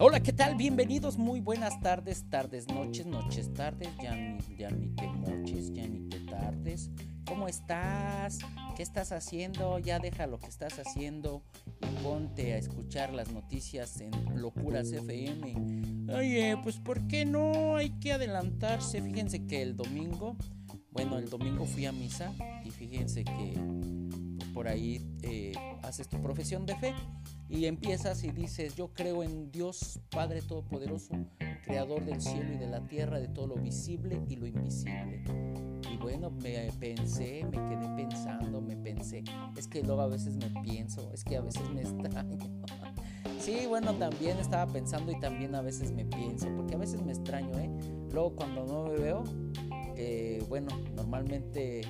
Hola, ¿qué tal? Bienvenidos, muy buenas tardes, tardes, noches, noches, tardes, ya ni, ya ni te noches, ya ni te tardes. ¿Cómo estás? ¿Qué estás haciendo? Ya deja lo que estás haciendo y ponte a escuchar las noticias en Locuras FM. Oye, pues ¿por qué no? Hay que adelantarse. Fíjense que el domingo, bueno, el domingo fui a misa y fíjense que por ahí eh, haces tu profesión de fe y empiezas y dices, yo creo en Dios Padre Todopoderoso, Creador del cielo y de la tierra, de todo lo visible y lo invisible. Y bueno, me pensé, me quedé pensando, me pensé, es que luego a veces me pienso, es que a veces me extraño. Sí, bueno, también estaba pensando y también a veces me pienso, porque a veces me extraño, ¿eh? Luego cuando no me veo, que bueno, normalmente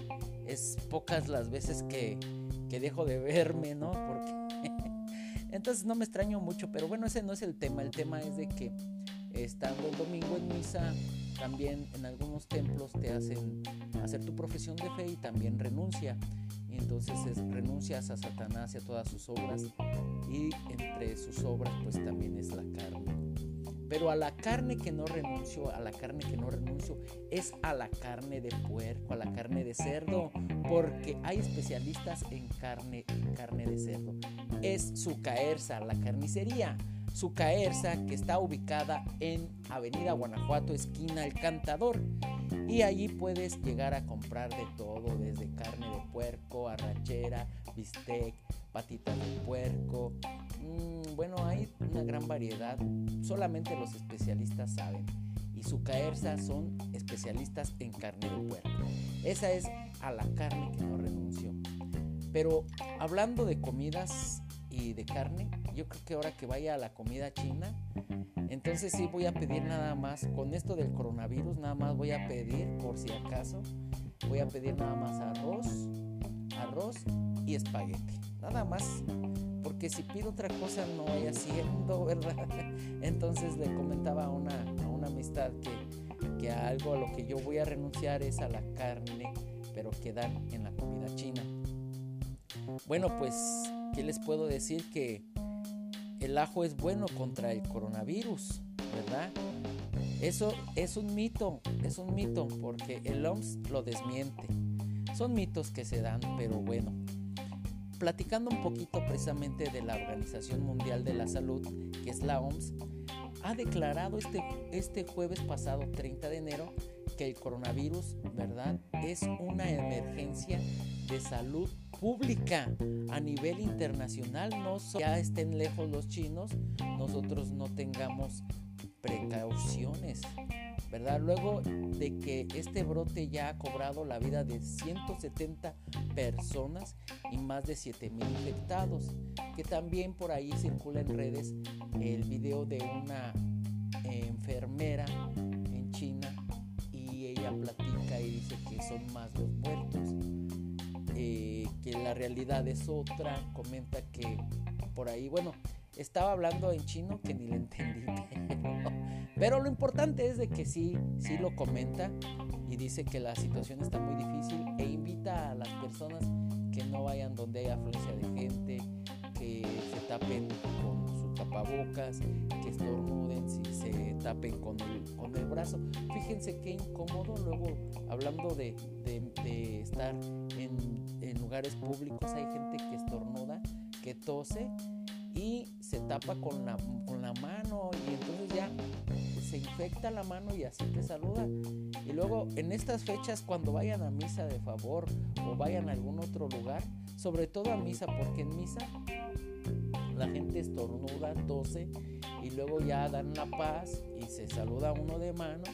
es pocas las veces que, que dejo de verme, ¿no? Porque entonces no me extraño mucho, pero bueno, ese no es el tema. El tema es de que estando el domingo en misa, también en algunos templos te hacen hacer tu profesión de fe y también renuncia. Y entonces renuncias a Satanás y a todas sus obras y entre sus obras pues también es la carne. Pero a la carne que no renuncio, a la carne que no renuncio, es a la carne de puerco, a la carne de cerdo, porque hay especialistas en carne, carne de cerdo. Es su caerza, la carnicería. Su caerza que está ubicada en Avenida Guanajuato, esquina El Cantador. Y allí puedes llegar a comprar de todo, desde carne de puerco, arrachera, bistec, patitas de puerco. Mm, bueno, hay una gran variedad. Solamente los especialistas saben. Y su caerza son especialistas en carne de puerco. Esa es a la carne que no renuncio. Pero hablando de comidas y de carne, yo creo que ahora que vaya a la comida china, entonces sí voy a pedir nada más, con esto del coronavirus, nada más voy a pedir, por si acaso, voy a pedir nada más arroz, arroz y espagueti. Nada más, porque si pido otra cosa no voy haciendo, ¿verdad? Entonces le comentaba a una, a una amistad que, que algo a lo que yo voy a renunciar es a la carne, pero que dan en la comida china. Bueno, pues, ¿qué les puedo decir? Que el ajo es bueno contra el coronavirus, ¿verdad? Eso es un mito, es un mito, porque el OMS lo desmiente. Son mitos que se dan, pero bueno. Platicando un poquito precisamente de la Organización Mundial de la Salud, que es la OMS, ha declarado este, este jueves pasado, 30 de enero, que el coronavirus, ¿verdad? Es una emergencia de salud pública a nivel internacional. No ya estén lejos los chinos, nosotros no tengamos precauciones. ¿Verdad? Luego de que este brote ya ha cobrado la vida de 170 personas y más de 7 mil infectados, que también por ahí circula en redes el video de una enfermera en China y ella platica y dice que son más los muertos, eh, que la realidad es otra, comenta que por ahí, bueno, estaba hablando en chino que ni le entendí, lo importante es de que sí, sí lo comenta y dice que la situación está muy difícil e invita a las personas que no vayan donde hay afluencia de gente, que se tapen con su tapabocas, que estornuden, si se tapen con el, con el brazo. Fíjense qué incómodo luego, hablando de, de, estar en, en lugares públicos, hay gente que estornuda, que tose y se tapa con la, con la mano y entonces ya se infecta la mano y así te saluda. Y luego en estas fechas cuando vayan a misa de favor o vayan a algún otro lugar, sobre todo a misa, porque en misa la gente estornuda, tose y luego ya dan la paz y se saluda uno de mano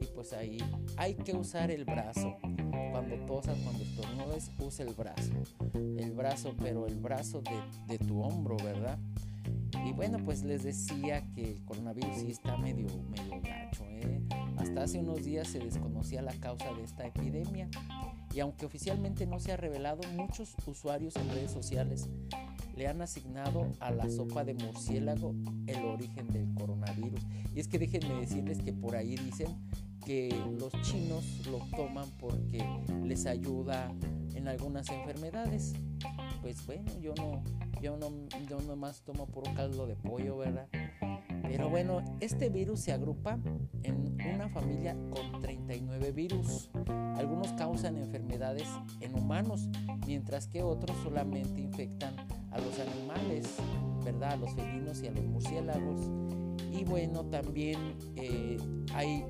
y pues ahí hay que usar el brazo. Cuando tosas, cuando estornudes, usa el brazo. El brazo, pero el brazo de, tu hombro, ¿verdad? Y bueno, pues les decía que el coronavirus sí está medio, medio gacho. ¿eh? Hasta hace unos días se desconocía la causa de esta epidemia. Y aunque oficialmente no se ha revelado, muchos usuarios en redes sociales le han asignado a la sopa de murciélago el origen del coronavirus. Y es que déjenme decirles que por ahí dicen que los chinos lo toman porque les ayuda en algunas enfermedades. Pues bueno, yo no, yo, no, yo nomás tomo puro caldo de pollo, ¿verdad? Pero bueno, este virus se agrupa en una familia con 39 virus. Algunos causan enfermedades en humanos, mientras que otros solamente infectan a los animales, ¿verdad? A los felinos y a los murciélagos. Y bueno, también eh, hay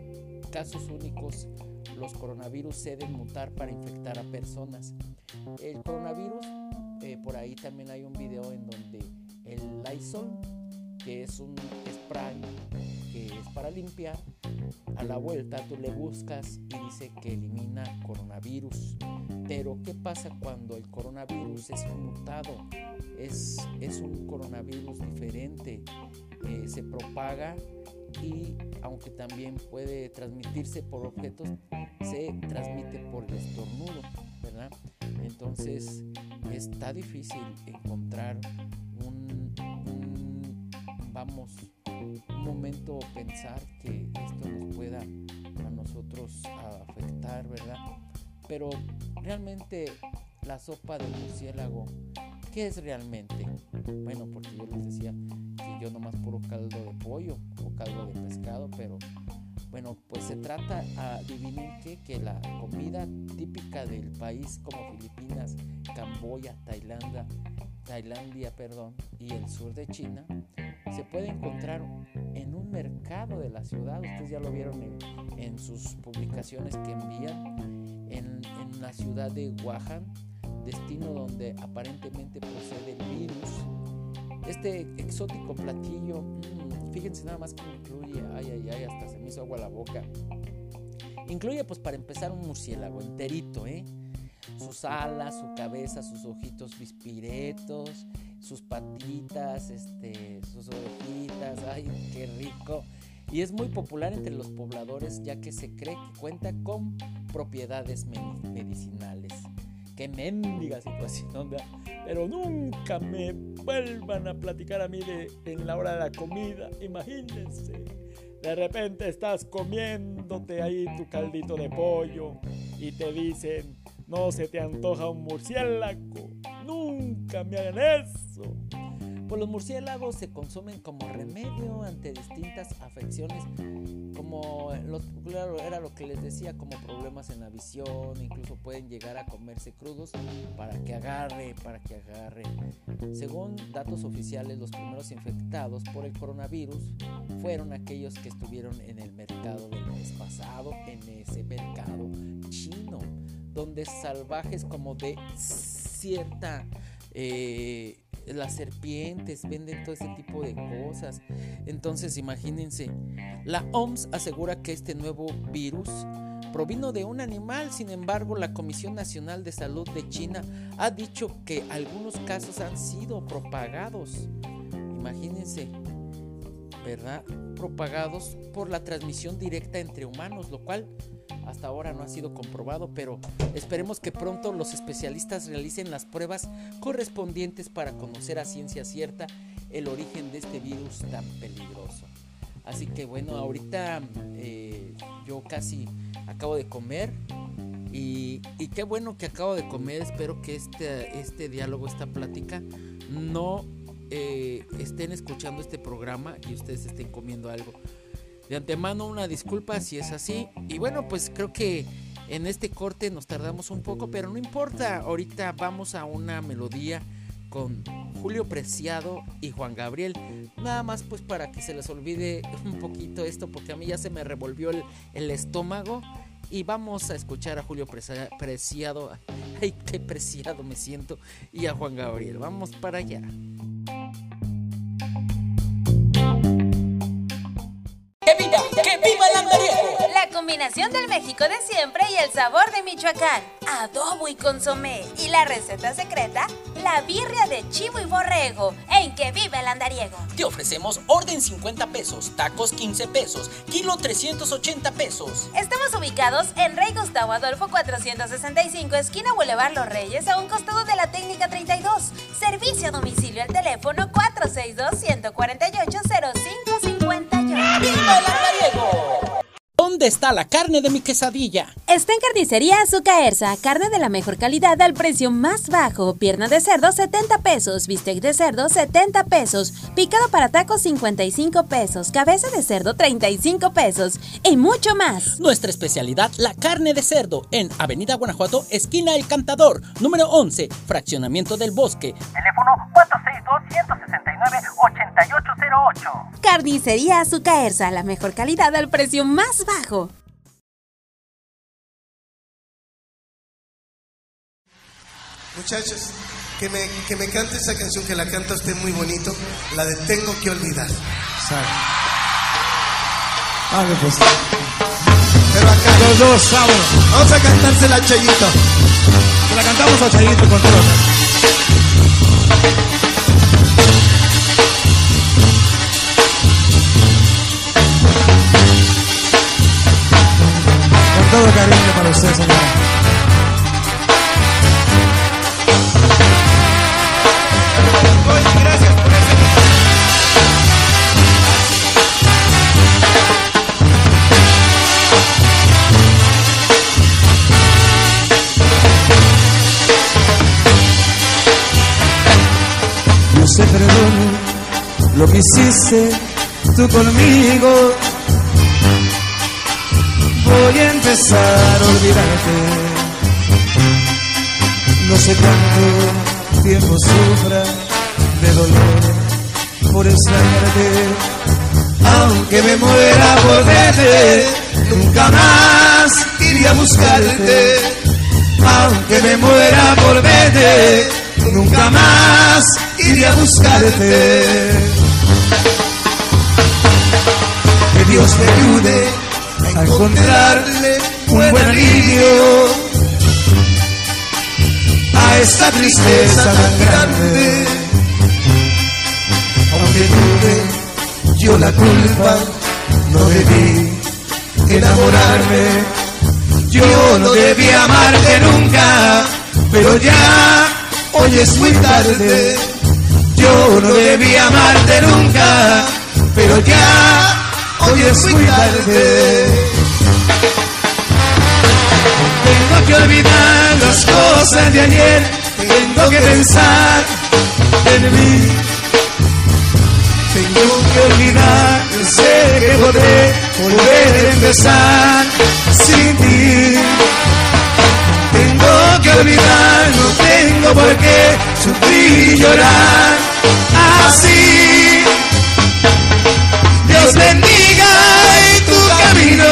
casos únicos. Los coronavirus se deben mutar para infectar a personas. El coronavirus, eh, por ahí también hay un video en donde el Lysol que es un spray que es para limpiar, a la vuelta tú le buscas y dice que elimina coronavirus. Pero ¿qué pasa cuando el coronavirus es mutado? Es, es un coronavirus diferente, eh, se propaga y aunque también puede transmitirse por objetos, se transmite por el estornudo, ¿verdad? Entonces está difícil encontrar vamos un momento pensar que esto nos pueda a nosotros afectar, ¿verdad? Pero realmente la sopa de murciélago, ¿qué es realmente? Bueno, porque yo les decía que yo nomás puro caldo de pollo o caldo de pescado, pero bueno, pues se trata, adivinen qué, que la comida típica del país como Filipinas, Camboya, Tailandia, Tailandia, perdón, y el sur de China, se puede encontrar en un mercado de la ciudad. Ustedes ya lo vieron en, sus publicaciones que envían en, la ciudad de Wuhan, destino donde aparentemente procede el virus. Este exótico platillo, mm, fíjense nada más que incluye, ay, ay, ay, hasta se me hizo agua la boca. Incluye, pues, para empezar, un murciélago enterito, ¿eh? sus alas, su cabeza, sus ojitos bispiretos, sus patitas, este, sus orejitas, ay, qué rico. Y es muy popular entre los pobladores ya que se cree que cuenta con propiedades medicinales. Qué mendiga situación, pero nunca me vuelvan a platicar a mí de en la hora de la comida, imagínense. De repente estás comiéndote ahí tu caldito de pollo y te dicen, no se te antoja un murciélago. Nunca me hagan eso. Pues los murciélagos se consumen como remedio ante distintas afecciones, como los, era lo que les decía, como problemas en la visión, incluso pueden llegar a comerse crudos para que agarre, para que agarre. Según datos oficiales, los primeros infectados por el coronavirus fueron aquellos que estuvieron en el mercado del mes pasado, en ese mercado chino donde salvajes como de cierta... Eh, las serpientes venden todo ese tipo de cosas. Entonces imagínense, la OMS asegura que este nuevo virus provino de un animal, sin embargo la Comisión Nacional de Salud de China ha dicho que algunos casos han sido propagados. Imagínense, ¿verdad? Propagados por la transmisión directa entre humanos, lo cual hasta ahora no ha sido comprobado, pero esperemos que pronto los especialistas realicen las pruebas correspondientes para conocer a ciencia cierta el origen de este virus tan peligroso. Así que bueno, ahorita eh, yo casi acabo de comer y, qué bueno que acabo de comer. Espero que este, este diálogo, esta plática, no eh, estén escuchando este programa y ustedes estén comiendo algo. De antemano una disculpa si es así. Y bueno, pues creo que en este corte nos tardamos un poco, pero no importa. Ahorita vamos a una melodía con Julio Preciado y Juan Gabriel. Nada más pues para que se les olvide un poquito esto, porque a mí ya se me revolvió el, estómago. Y vamos a escuchar a Julio Preciado. Ay, qué preciado me siento. Y a Juan Gabriel. Vamos para allá. Combinación del México de siempre y el sabor de Michoacán. Adobo y consomé. Y la receta secreta, la birria de chivo y borrego, en que vive el andariego. Te ofrecemos orden 50 pesos, tacos 15 pesos, kilo 380 pesos. Estamos ubicados en Rey Gustavo Adolfo 465, esquina Boulevard Los Reyes, a un costado de la técnica 32. Servicio a domicilio al teléfono 462 148 0558. ¡Viva el andariego! Está la carne de mi quesadilla? Está en Carnicería Azucaerza, carne de la mejor calidad al precio más bajo. Pierna de cerdo 70 pesos, bistec de cerdo 70 pesos, picado para tacos 55 pesos, cabeza de cerdo 35 pesos y mucho más. Nuestra especialidad, la carne de cerdo, en Avenida Guanajuato, esquina El Cantador, número 11, fraccionamiento del bosque. Teléfono 462-169-8808. Carnicería Azucaerza, la mejor calidad al precio más bajo. Muchachos, que me, que me cante esa canción que la canta usted muy bonito, la de Tengo que olvidar. Vale, pues. Pero acá Los dos, sábados. vamos a cantársela a Chayito. Se la cantamos a Chayito con todo. Todo cariño para usted, señora. No se perdone lo que hiciste tú conmigo. Voy a empezar a olvidarte. No sé cuánto tiempo sufra de dolor por extrañarte. Aunque me muera por verte, nunca más iría a buscarte. Aunque me muera por verte, nunca más iría a buscarte. Que Dios te ayude a encontrarle un buen alivio a esta tristeza tan grande. Aunque tuve yo la culpa, no debí enamorarme. Yo no debí amarte nunca, pero ya hoy es muy tarde. Yo no debí amarte nunca, pero ya hoy es muy tarde. Que olvidar las cosas de ayer, tengo que pensar en mí. Tengo que olvidar, sé que podré volver a empezar sin ti. Tengo que olvidar, no tengo por qué sufrir y llorar así. Dios bendiga en tu camino.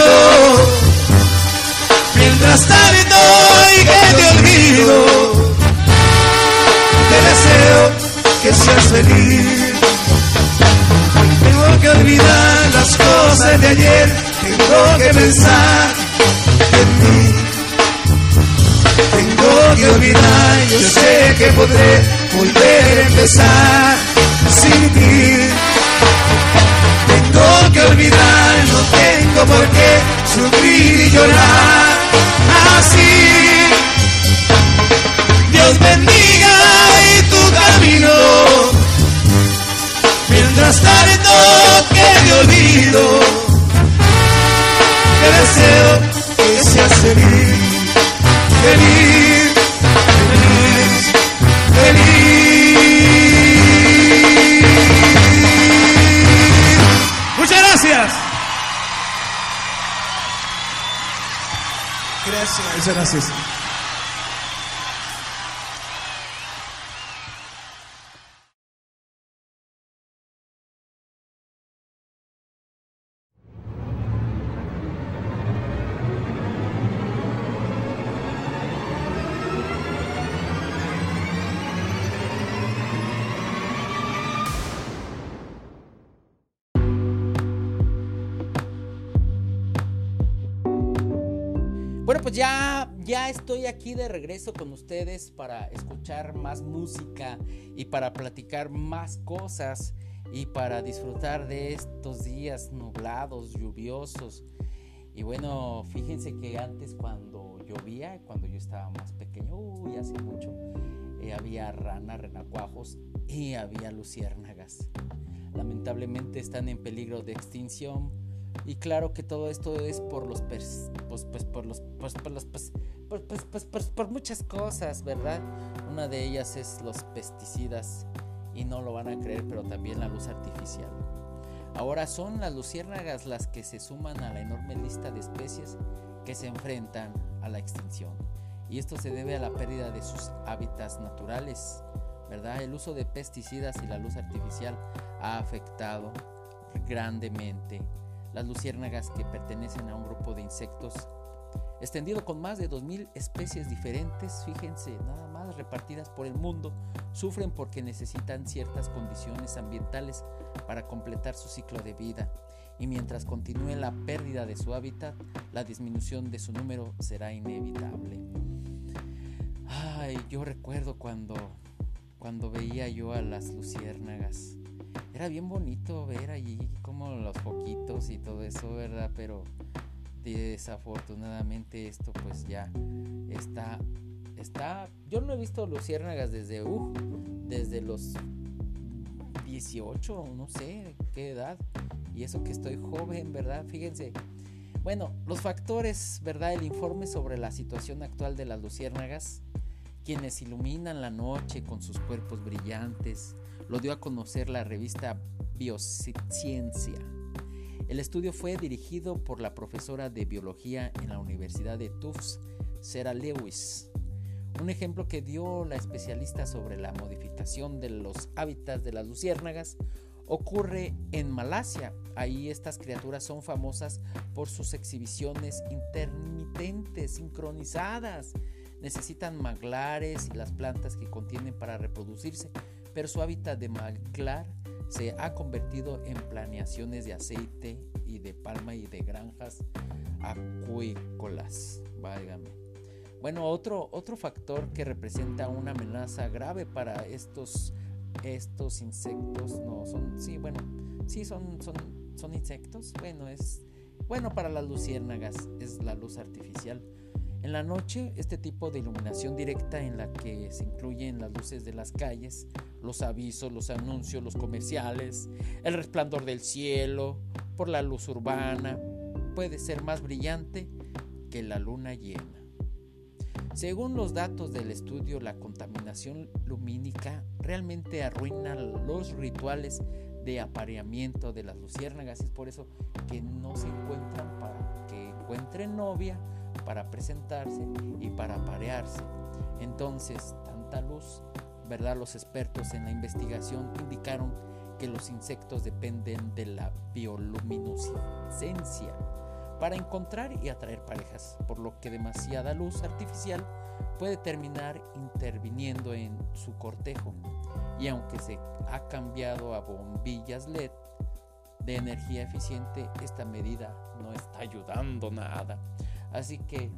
Mientras tanto te deseo que seas feliz. Tengo que olvidar las cosas de ayer, tengo que pensar en mí. Tengo que olvidar, yo sé que podré volver a empezar sin ti. Tengo que olvidar, no tengo por qué sufrir y llorar deseo que seas feliz, feliz, feliz, feliz. Muchas gracias. Gracias. Muchas gracias. Pues ya, ya estoy aquí de regreso con ustedes para escuchar más música y para platicar más cosas y para disfrutar de estos días nublados, lluviosos. Y bueno, fíjense que antes cuando llovía, cuando yo estaba más pequeño, uy, hace mucho, eh, había ranas, renacuajos y había luciérnagas. Lamentablemente están en peligro de extinción Y claro que todo esto es por los pues, pues, por los pues, por los pues, pues, pues, pues, por muchas cosas, ¿verdad? Una de ellas es los pesticidas y no lo van a creer, pero también la luz artificial. Ahora son las luciérnagas las que se suman a la enorme lista de especies que se enfrentan a la extinción. Y esto se debe a la pérdida de sus hábitats naturales, ¿verdad? El uso de pesticidas y la luz artificial ha afectado grandemente las luciérnagas que pertenecen a un grupo de insectos extendido con más de 2.000 especies diferentes, fíjense, nada más repartidas por el mundo, sufren porque necesitan ciertas condiciones ambientales para completar su ciclo de vida. Y mientras continúe la pérdida de su hábitat, la disminución de su número será inevitable. Ay, yo recuerdo cuando, cuando veía yo a las luciérnagas. Era bien bonito ver allí como los foquitos y todo eso, ¿verdad? Pero desafortunadamente esto pues ya está está yo no he visto luciérnagas desde uh, desde los 18 no sé qué edad y eso que estoy joven verdad fíjense bueno los factores verdad el informe sobre la situación actual de las luciérnagas quienes iluminan la noche con sus cuerpos brillantes lo dio a conocer la revista Biociencia el estudio fue dirigido por la profesora de biología en la Universidad de Tufts, Sarah Lewis. Un ejemplo que dio la especialista sobre la modificación de los hábitats de las luciérnagas ocurre en Malasia. Ahí estas criaturas son famosas por sus exhibiciones intermitentes, sincronizadas. Necesitan maglares y las plantas que contienen para reproducirse, pero su hábitat de maglar se ha convertido en planeaciones de aceite y de palma y de granjas acuícolas. Válgame. Bueno, otro, otro factor que representa una amenaza grave para estos, estos insectos, no, son, sí, bueno, sí, son, son, son insectos, bueno, es, bueno, para las luciérnagas es la luz artificial en la noche, este tipo de iluminación directa en la que se incluyen las luces de las calles, los avisos, los anuncios, los comerciales, el resplandor del cielo, por la luz urbana, puede ser más brillante que la luna llena. Según los datos del estudio, la contaminación lumínica realmente arruina los rituales de apareamiento de las luciérnagas. Es por eso que no se encuentran para que encuentren novia para presentarse y para parearse. Entonces, tanta luz, ¿verdad? Los expertos en la investigación indicaron que los insectos dependen de la bioluminiscencia para encontrar y atraer parejas, por lo que demasiada luz artificial puede terminar interviniendo en su cortejo. Y aunque se ha cambiado a bombillas LED de energía eficiente, esta medida no está ayudando nada. Así que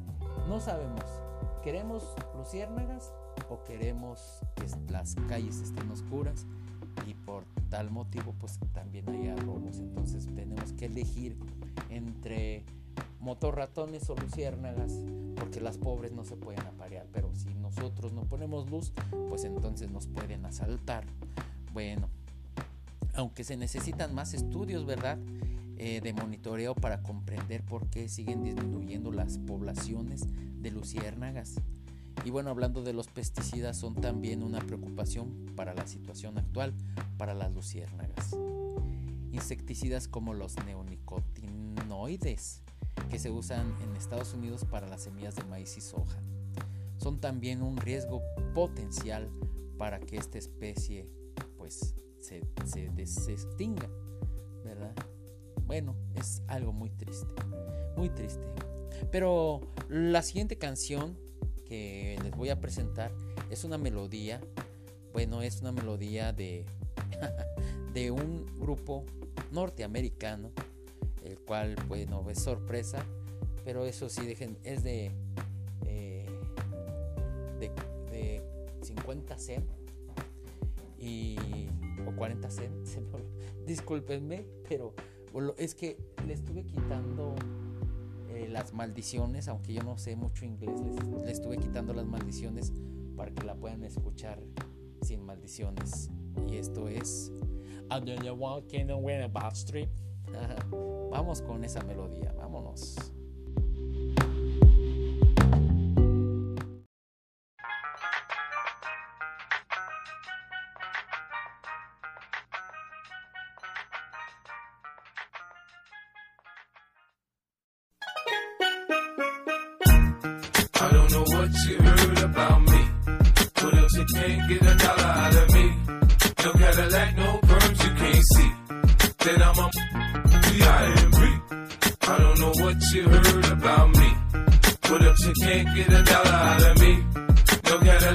no sabemos, ¿queremos luciérnagas o queremos que las calles estén oscuras? Y por tal motivo pues también haya robos. Entonces tenemos que elegir entre motorratones o luciérnagas porque las pobres no se pueden aparear. Pero si nosotros no ponemos luz, pues entonces nos pueden asaltar. Bueno, aunque se necesitan más estudios, ¿verdad? Eh, de monitoreo para comprender por qué siguen disminuyendo las poblaciones de luciérnagas. Y bueno, hablando de los pesticidas, son también una preocupación para la situación actual para las luciérnagas. Insecticidas como los neonicotinoides, que se usan en Estados Unidos para las semillas de maíz y soja, son también un riesgo potencial para que esta especie pues se, se desextinga, ¿verdad? Bueno, es algo muy triste, muy triste. Pero la siguiente canción que les voy a presentar es una melodía, bueno, es una melodía de, de un grupo norteamericano, el cual, bueno, es sorpresa, pero eso sí, dejen, es de, eh, de, de 50 cent y, o 40 cent, discúlpenme, pero es que le estuve quitando eh, las maldiciones, aunque yo no sé mucho inglés, le estuve quitando las maldiciones para que la puedan escuchar sin maldiciones. Y esto es walking Street. Vamos con esa melodía, vámonos.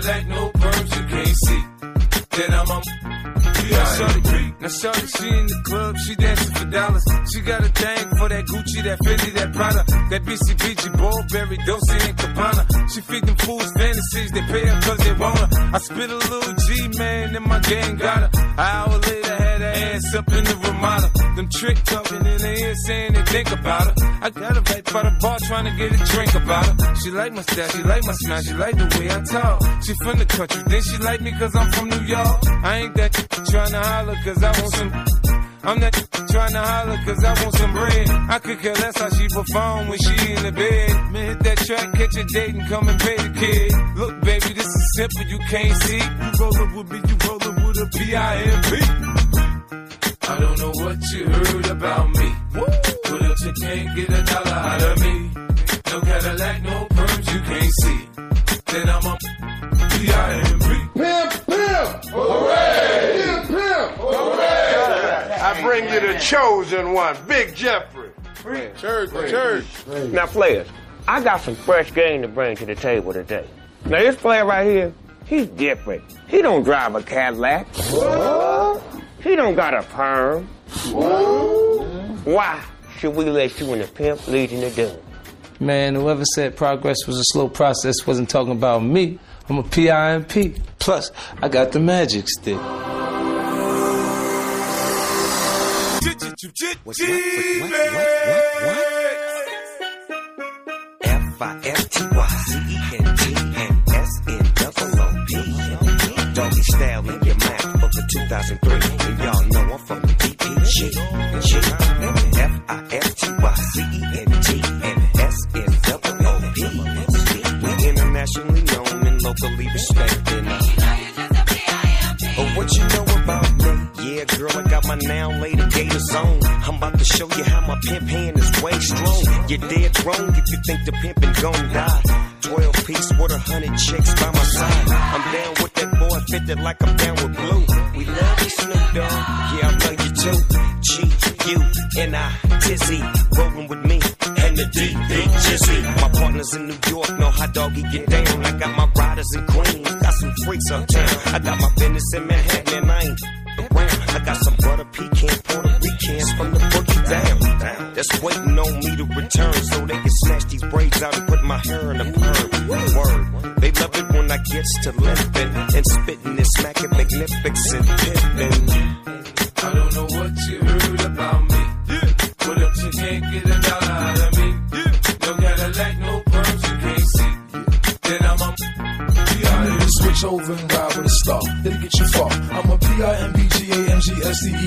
Cadillac, no perms you can't see. Then I'm a. Now shorty, she in the club, she dancing for dollars. She got a thing for that Gucci, that Fendi, that Prada, that BCBG, Burberry, Dolce and Cabana. She feed them fools fantasies, they pay her cause they want her. I spit a little G, man, and my gang got her. An hour later, ass up in the Ramada. Them trick talking in the ear saying they think about her. I got her right by the bar trying to get a drink about her. She like my style, she like my smile, she like the way I talk. She from the country, then she like me cause I'm from New York. I ain't that trying to holler cause I want some. I'm not trying to holler cause I want some bread. I could care less how she perform when she in the bed. Man, hit that track, catch a date and come and pay the kid. Look, baby, this is simple, you can't see. You rollin' with me, you rollin' with a P-I-M-P. I don't know what you heard about me. But if you can't get a dollar out of me, no Cadillac, no perms you can't see. Then I'm a P-I-M-P. Pimp, pimp! Hooray! Pimp, pimp! Hooray! I bring you the chosen one, Big Jeffrey. Church, church. Now, players, I got some fresh game to bring to the table today. Now, this player right here, he's different. He don't drive a Cadillac. He don't got a perm. Why should we let you and the pimp lead in the doom? Man, whoever said progress was a slow process wasn't talking about me. I'm a PIMP. Plus, I got the magic stick. What's what? What? What? What? F-I-F-T-Y-C-E-N-T You're dead wrong if you think the pimpin' gon' die. 12 piece with a hundred chicks by my side. I'm down with that boy, fitted like I'm down with blue. We love you, Snoop Dogg. Yeah, I love you too. I, Tizzy, rolling with me. And the D, Jizzy. My partners in New York know how doggy get down. I got my riders in Queens, waiting on me to return so they can snatch these braids out and put my hair in a perm. Word. They love it when I gets to limping and spitting and smacking magnificent pimping. I don't know what you heard about me. But if you can't get a dollar out of me, no Cadillac, no perms you can't see. Then I'm a P-I-M-P. Switch over and ride with a star. It'll get you far. I'm a P-I-M-P-G-A-M-G-S-T-E-R.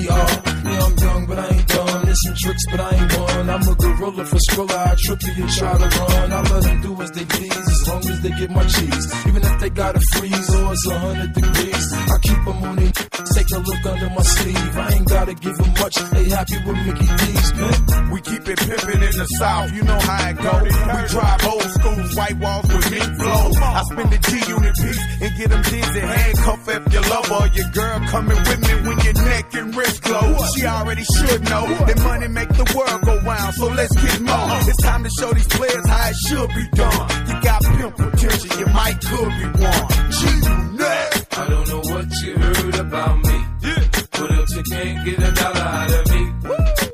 Yeah, I'm young, but I ain't dumb. Some tricks, but I ain't one. I'm a gorilla for Skrilla. I trip you and try to run. I let them do as they please, as long as they get my cheese. Even if they gotta freeze or it's a hundred degrees, I keep them on their Take a look under my sleeve. I ain't gotta give them much. They happy with Mickey D's, man. We keep it pimpin' in the South, you know how it go. We drive old school white walls with mink flow. I spend the G unit piece and get them dizzy. Handcuff if lover or your girl coming with me when your neck and wrist close. She already should know that money make the world go round, so let's get more. It's time to show these players how it should be done. You got pimp potential, you might could be one. G unit. I don't know what you heard about me. But if you can't get a dollar out of me,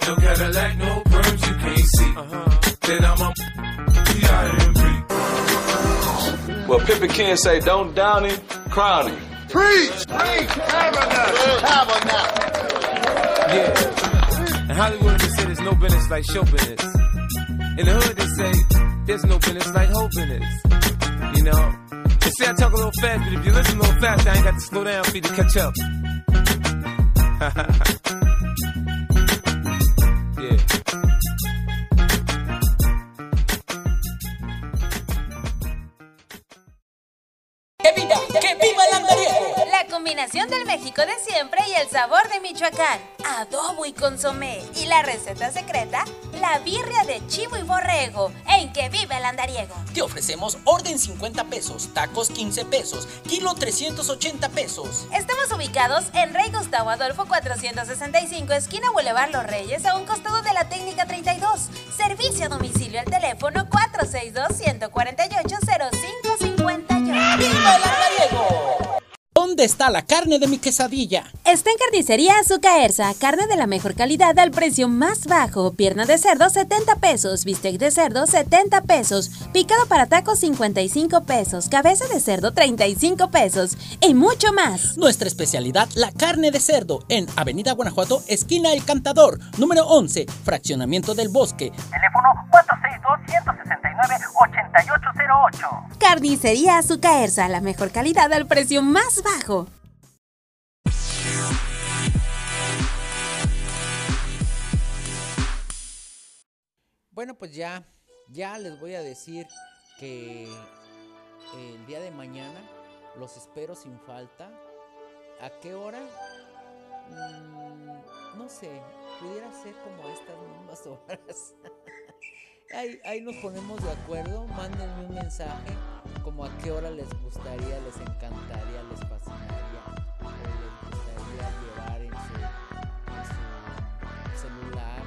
no Cadillac, no perms you can't see. Uh-huh. Then I'm a P-I-M-P. Well, Pippin Ken say, don't down him, crown him. Preach! Preach! Tabernacle! Tabernacle! Yeah. In Hollywood, they say there's no business like show business. In the hood, they say there's no business like hope business. You know? They say I talk a little fast, but if you listen a little fast, I ain't got to slow down for you to catch up. yeah. Que viva, que viva la tadi. Combinación del México de siempre y el sabor de Michoacán. Adobo y consomé. Y la receta secreta, la birria de chivo y borrego. En que viva el andariego. Te ofrecemos orden 50 pesos, tacos 15 pesos, kilo 380 pesos. Estamos ubicados en Rey Gustavo Adolfo 465, esquina Boulevard Los Reyes, a un costado de la técnica 32. Servicio a domicilio al teléfono 462 148 0550 ¡Viva el andariego! ¿Dónde está la carne de mi quesadilla? Está en Carnicería Azucaerza, carne de la mejor calidad al precio más bajo. Pierna de cerdo 70 pesos, bistec de cerdo 70 pesos, picado para tacos 55 pesos, cabeza de cerdo 35 pesos y mucho más. Nuestra especialidad, la carne de cerdo, en Avenida Guanajuato, esquina El Cantador, número 11, fraccionamiento del bosque. Teléfono 462-169-8808. Carnicería Azucaerza, la mejor calidad al precio más bajo. Bueno, pues ya, ya les voy a decir que el día de mañana los espero sin falta. ¿A qué hora? Mm, no sé, pudiera ser como a estas mismas horas. Ahí, ahí nos ponemos de acuerdo, mándenme un mensaje como a qué hora les gustaría, les encantaría, les fascinaría o les gustaría llevar en su, en su celular,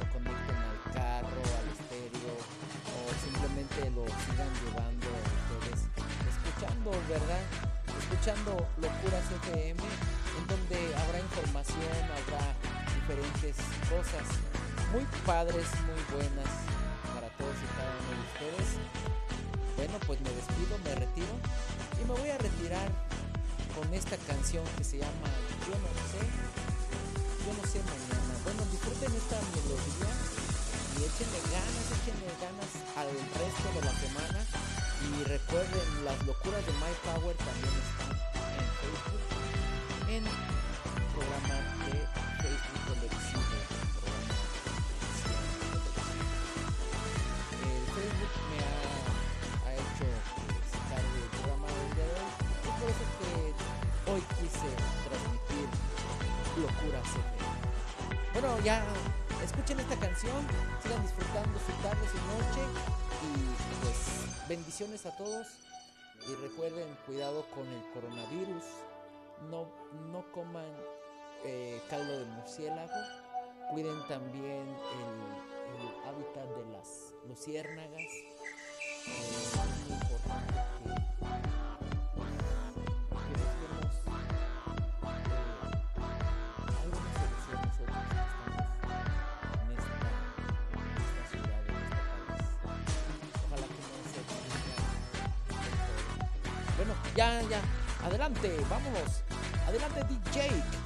lo conecten al carro, al estéreo o simplemente lo sigan llevando ustedes escuchando, ¿verdad? Escuchando Locuras FM, en donde habrá información, habrá diferentes cosas muy padres, muy buenas Bueno, pues me despido, me retiro y me voy a retirar con esta canción que se llama Yo no sé, yo no sé mañana. Bueno, disfruten esta melodía y échenle ganas, échenle ganas al resto de la semana. Y recuerden, las locuras de My Power también están en Facebook, en Bueno, ya escuchen esta canción, sigan disfrutando su tarde, su noche y pues bendiciones a todos y recuerden cuidado con el coronavirus, no, no coman eh, caldo de murciélago, cuiden también el, hábitat de las luciérnagas, eh, adelante, vámonos. Adelante DJ.